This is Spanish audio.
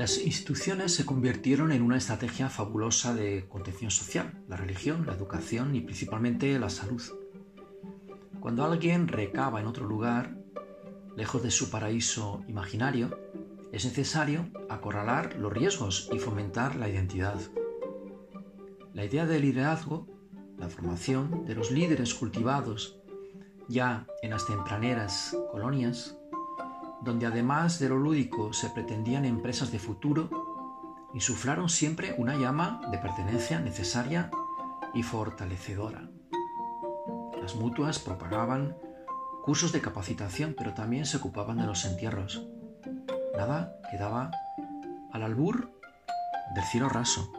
Las instituciones se convirtieron en una estrategia fabulosa de contención social, la religión, la educación y principalmente la salud. Cuando alguien recaba en otro lugar, lejos de su paraíso imaginario, es necesario acorralar los riesgos y fomentar la identidad. La idea de liderazgo, la formación de los líderes cultivados ya en las tempraneras colonias, donde además de lo lúdico se pretendían empresas de futuro, insuflaron siempre una llama de pertenencia necesaria y fortalecedora. Las mutuas propagaban cursos de capacitación, pero también se ocupaban de los entierros. Nada quedaba al albur del cielo raso.